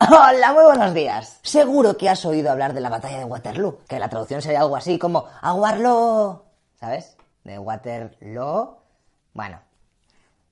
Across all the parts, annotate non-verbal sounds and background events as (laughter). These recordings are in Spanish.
Hola, muy buenos días. Seguro que has oído hablar de la batalla de Waterloo, que la traducción sería algo así como aguarlo, ¿sabes? De Waterloo. Bueno,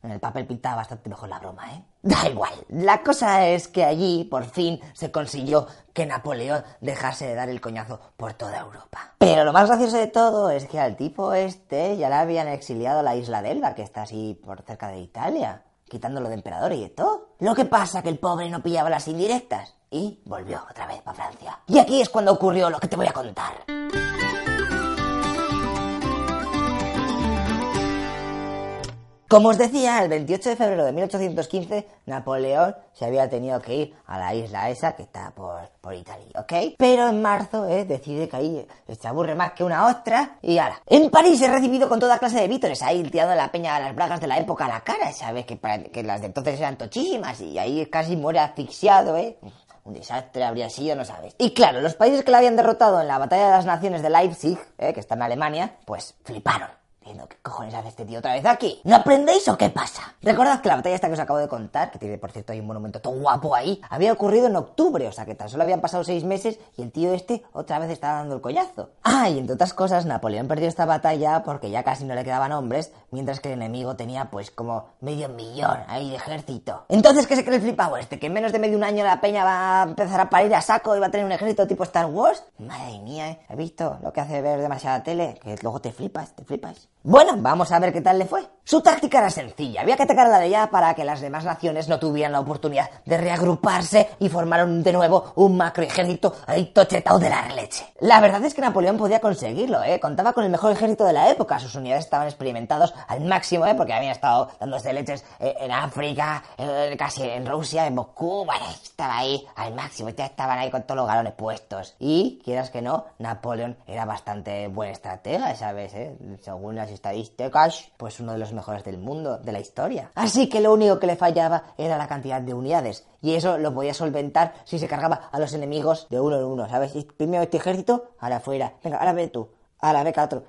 en el papel pintaba bastante mejor la broma, ¿eh? (laughs) Da igual. La cosa es que allí, por fin, se consiguió que Napoleón dejase de dar el coñazo por toda Europa. Pero lo más gracioso de todo es que al tipo este ya le habían exiliado a la isla de Elba, que está así por cerca de Italia quitándolo de emperador y todo. Lo que pasa que el pobre no pillaba las indirectas y volvió otra vez para Francia. Y aquí es cuando ocurrió lo que te voy a contar. Como os decía, el 28 de febrero de 1815, Napoleón se había tenido que ir a la isla esa que está por, por Italia, ¿ok? Pero en marzo eh, decide que ahí se aburre más que una ostra y ala. En París he recibido con toda clase de vítores, ahí tirando la peña de las bragas de la época a la cara, ¿sabes? Que, que las de entonces eran tochísimas y ahí casi muere asfixiado, ¿eh? un desastre habría sido, no sabes. Y claro, los países que la habían derrotado en la batalla de las naciones de Leipzig, eh, que está en Alemania, pues fliparon. ¿Qué cojones hace este tío otra vez aquí? ¿No aprendéis o qué pasa? Recordad que la batalla esta que os acabo de contar, que tiene por cierto hay un monumento todo guapo ahí, había ocurrido en octubre, o sea que tan solo habían pasado seis meses y el tío este otra vez estaba dando el collazo. Ah, y entre otras cosas, Napoleón perdió esta batalla porque ya casi no le quedaban hombres, mientras que el enemigo tenía pues como medio millón ahí de ejército. Entonces, ¿qué se cree el flipado este? ¿Que en menos de medio un año la peña va a empezar a parir a saco y va a tener un ejército tipo Star Wars? Madre mía, ¿eh? ¿He visto lo que hace ver demasiada tele? Que luego te flipas, te flipas. Bueno, vamos a ver qué tal le fue. Su táctica era sencilla, había que atacar a la de ella para que las demás naciones no tuvieran la oportunidad de reagruparse y formaron de nuevo un macro ejército ahí tochetado de la leche. La verdad es que Napoleón podía conseguirlo, ¿eh? Contaba con el mejor ejército de la época, sus unidades estaban experimentados al máximo, ¿eh? Porque habían estado dándose leches eh, en África, eh, casi en Rusia, en Moscú, estaba ahí al máximo, ya estaban ahí con todos los galones puestos. Y, quieras que no, Napoleón era bastante buen estratega, ¿sabes? Eh? Según las estadísticas, pues uno de los mejores del mundo, de la historia. Así que lo único que le fallaba era la cantidad de unidades. Y eso lo podía solventar si se cargaba a los enemigos de uno en uno, ¿sabes? Primero este ejército, ahora fuera. Venga, ahora ve tú. Ahora ve otro.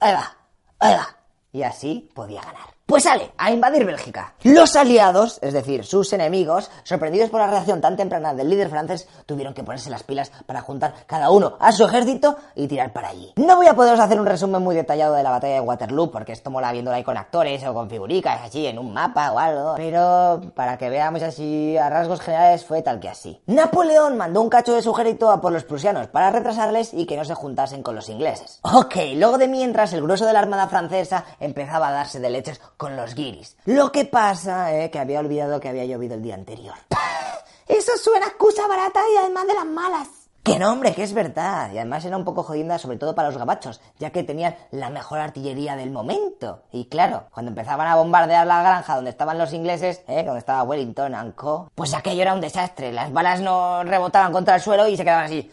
Ahí va. Ahí va. Y así podía ganar. Pues sale a invadir Bélgica. Los aliados, es decir, sus enemigos, sorprendidos por la reacción tan temprana del líder francés, tuvieron que ponerse las pilas para juntar cada uno a su ejército y tirar para allí. No voy a poderos hacer un resumen muy detallado de la batalla de Waterloo, porque esto mola viéndola ahí con actores o con figuricas, así en un mapa o algo, pero para que veamos así a rasgos generales fue tal que así. Napoleón mandó un cacho de su ejército a por los prusianos para retrasarles y que no se juntasen con los ingleses. Ok, luego de mientras el grueso de la armada francesa empezaba a darse de leches con los guiris. Lo que pasa es que había olvidado que había llovido el día anterior. (laughs) Eso suena excusa barata y además de las malas. Que no, hombre, que es verdad. Y además era un poco jodida, sobre todo para los gabachos, ya que tenían la mejor artillería del momento. Y claro, cuando empezaban a bombardear la granja donde estaban los ingleses, ¿eh? donde estaba Wellington and Co., pues aquello era un desastre. Las balas no rebotaban contra el suelo y se quedaban así.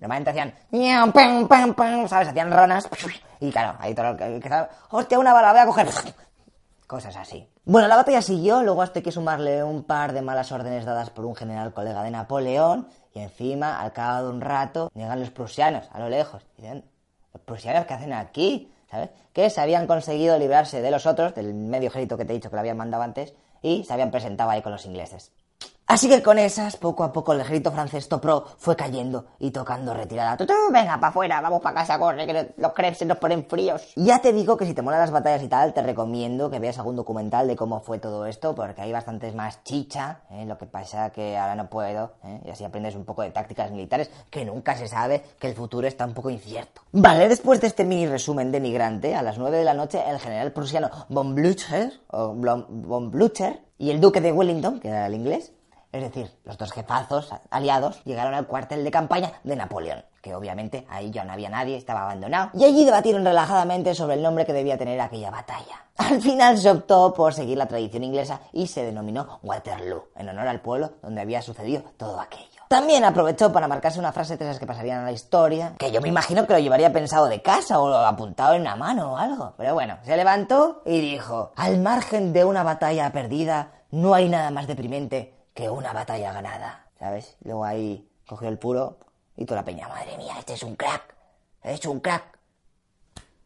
Normalmente hacían, ¿sabes? Hacían ronas. Y claro, ahí todo lo que, hostia, una bala, voy a coger. Cosas así. Bueno, la batalla siguió, luego hasta hay que sumarle un par de malas órdenes dadas por un general colega de Napoleón, y encima, al cabo de un rato, llegan los prusianos, a lo lejos. Y dicen, ¿los prusianos qué hacen aquí? ¿Sabes? Que se habían conseguido librarse de los otros, del medio ejército que te he dicho que lo habían mandado antes, y se habían presentado ahí con los ingleses. Así que con esas, poco a poco el ejército francés Topro fue cayendo y tocando retirada. ¡Tutú! Venga, para afuera, vamos para casa, corre, que los crepes se nos ponen fríos. Ya te digo que si te molan las batallas y tal, te recomiendo que veas algún documental de cómo fue todo esto, porque hay bastantes más chicha, ¿eh? lo que pasa que ahora no puedo, ¿eh? y así aprendes un poco de tácticas militares, que nunca se sabe, que el futuro está un poco incierto. Vale, después de este mini resumen de migrante, a las 9 de la noche, el general prusiano von Blücher, o von Blücher, y el duque de Wellington, que era el inglés, es decir, los dos jefazos aliados llegaron al cuartel de campaña de Napoleón, que obviamente ahí ya no había nadie, estaba abandonado, y allí debatieron relajadamente sobre el nombre que debía tener aquella batalla. Al final se optó por seguir la tradición inglesa y se denominó Waterloo, en honor al pueblo donde había sucedido todo aquello. También aprovechó para marcarse una frase de esas que pasarían a la historia, que yo me imagino que lo llevaría pensado de casa o apuntado en una mano o algo. Pero bueno, se levantó y dijo, al margen de una batalla perdida, no hay nada más deprimente que una batalla ganada. ¿Sabes? Luego ahí cogió el puro y toda la peña, madre mía, este es un crack. Eres un crack.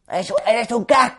Eres, eres un crack.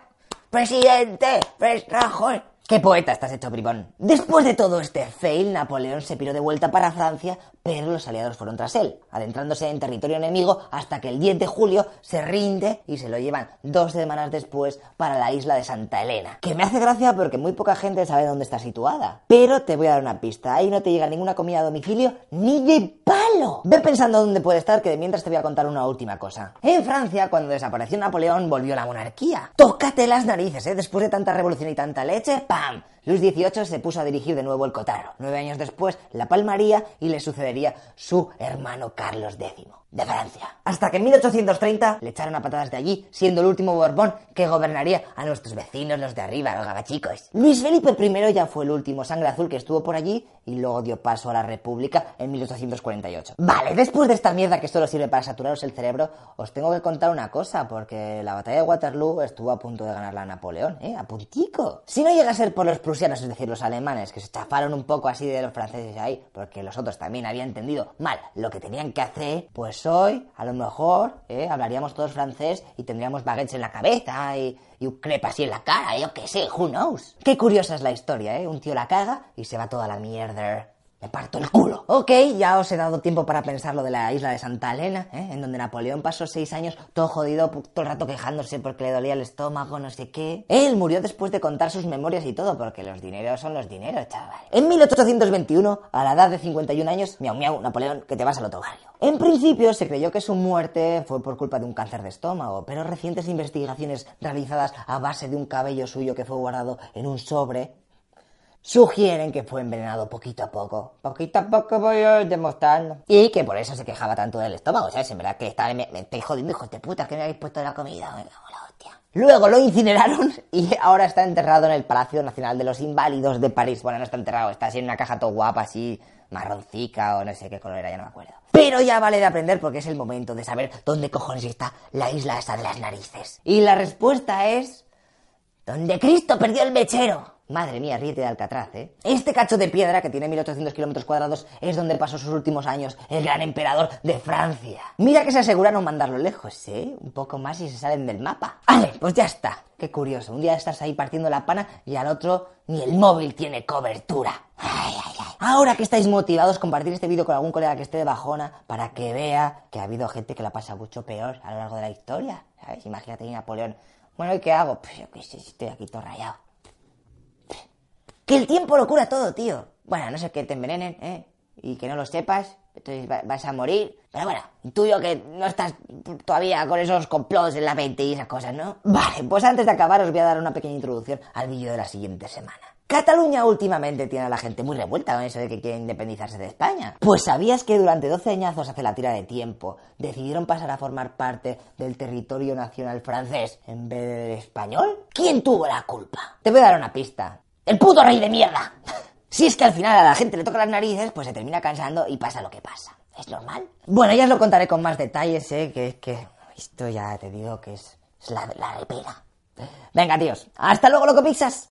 Presidente. Pres Rajoy. ¡Qué poeta estás hecho, bribón! Después de todo este fail, Napoleón se piró de vuelta para Francia, pero los aliados fueron tras él, adentrándose en territorio enemigo hasta que el 10 de julio se rinde y se lo llevan dos semanas después para la isla de Santa Elena. Que me hace gracia porque muy poca gente sabe dónde está situada. Pero te voy a dar una pista, ahí no te llega ninguna comida a domicilio ni de palo. Ve pensando dónde puede estar, que de mientras te voy a contar una última cosa. En Francia, cuando desapareció Napoleón, volvió la monarquía. Tócate las narices, ¿eh? Después de tanta revolución y tanta leche, ¡pam! Luis XVIII se puso a dirigir de nuevo el Cotarro. Nueve años después la palmaría y le sucedería su hermano Carlos X de Francia. Hasta que en 1830 le echaron a patadas de allí, siendo el último Borbón que gobernaría a nuestros vecinos, los de arriba, los gabachicos. Luis Felipe I ya fue el último sangre azul que estuvo por allí y luego dio paso a la República en 1848. Vale, después de esta mierda que solo sirve para saturaros el cerebro, os tengo que contar una cosa, porque la batalla de Waterloo estuvo a punto de ganarla a Napoleón, ¿eh? A puntico. Si no llega a ser por los prusianos, es decir, los alemanes, que se chafaron un poco así de los franceses ahí, porque los otros también habían entendido mal lo que tenían que hacer, pues hoy, a lo mejor, ¿eh? hablaríamos todos francés y tendríamos baguettes en la cabeza y, y un crepe así en la cara, yo qué sé, who knows. Qué curiosa es la historia, ¿eh? Un tío la caga y se va toda la mierda. Me parto el culo. Ok, ya os he dado tiempo para pensar lo de la isla de Santa Elena, ¿eh? en donde Napoleón pasó seis años todo jodido, todo el rato quejándose porque le dolía el estómago, no sé qué. Él murió después de contar sus memorias y todo, porque los dineros son los dineros, chaval. En 1821, a la edad de 51 años, miau miau, Napoleón, que te vas al otro barrio. En principio se creyó que su muerte fue por culpa de un cáncer de estómago, pero recientes investigaciones realizadas a base de un cabello suyo que fue guardado en un sobre sugieren que fue envenenado poquito a poco. Poquito a poco voy demostrando. Y que por eso se quejaba tanto del estómago, ¿sabes? En verdad que estaba, me, me estoy jodiendo, hijos de puta, que me habéis puesto la comida. Venga, la hostia. Luego lo incineraron (laughs) y ahora está enterrado en el Palacio Nacional de los Inválidos de París. Bueno, no está enterrado, está así en una caja todo guapa, así marroncica o no sé qué color era, ya no me acuerdo. Pero ya vale de aprender porque es el momento de saber dónde cojones está la isla esa de las narices. Y la respuesta es... ¿Dónde Cristo perdió el mechero? Madre mía, ríete de Alcatraz, ¿eh? Este cacho de piedra, que tiene 1800 kilómetros cuadrados, es donde pasó sus últimos años el gran emperador de Francia. Mira que se aseguraron mandarlo lejos, ¿eh? Un poco más y se salen del mapa. Vale, pues ya está. Qué curioso. Un día estás ahí partiendo la pana y al otro ni el móvil tiene cobertura. Ay, ay, ay. Ahora que estáis motivados, compartir este vídeo con algún colega que esté de bajona para que vea que ha habido gente que la pasa mucho peor a lo largo de la historia. ¿Sabes? Imagínate Napoleón. Bueno, ¿y qué hago? Pues yo qué estoy aquí todo rayado. Que el tiempo lo cura todo, tío. Bueno, no sé que te envenenen, ¿eh? Y que no lo sepas, entonces vas a morir. Pero bueno, intuyo que no estás todavía con esos complots en la mente y esas cosas, ¿no? Vale, pues antes de acabar os voy a dar una pequeña introducción al vídeo de la siguiente semana. Cataluña últimamente tiene a la gente muy revuelta con eso de que quiere independizarse de España. Pues sabías que durante 12 añazos hace la tira de tiempo decidieron pasar a formar parte del territorio nacional francés en vez del español? ¿Quién tuvo la culpa? Te voy a dar una pista. ¡El puto rey de mierda! (laughs) Si es que al final a la gente le toca las narices, pues se termina cansando y pasa lo que pasa. ¿Es normal? Bueno, ya os lo contaré con más detalles, ¿eh? Que es que esto ya te digo que es, la, la. Venga, tíos. Hasta luego, loco pizzas.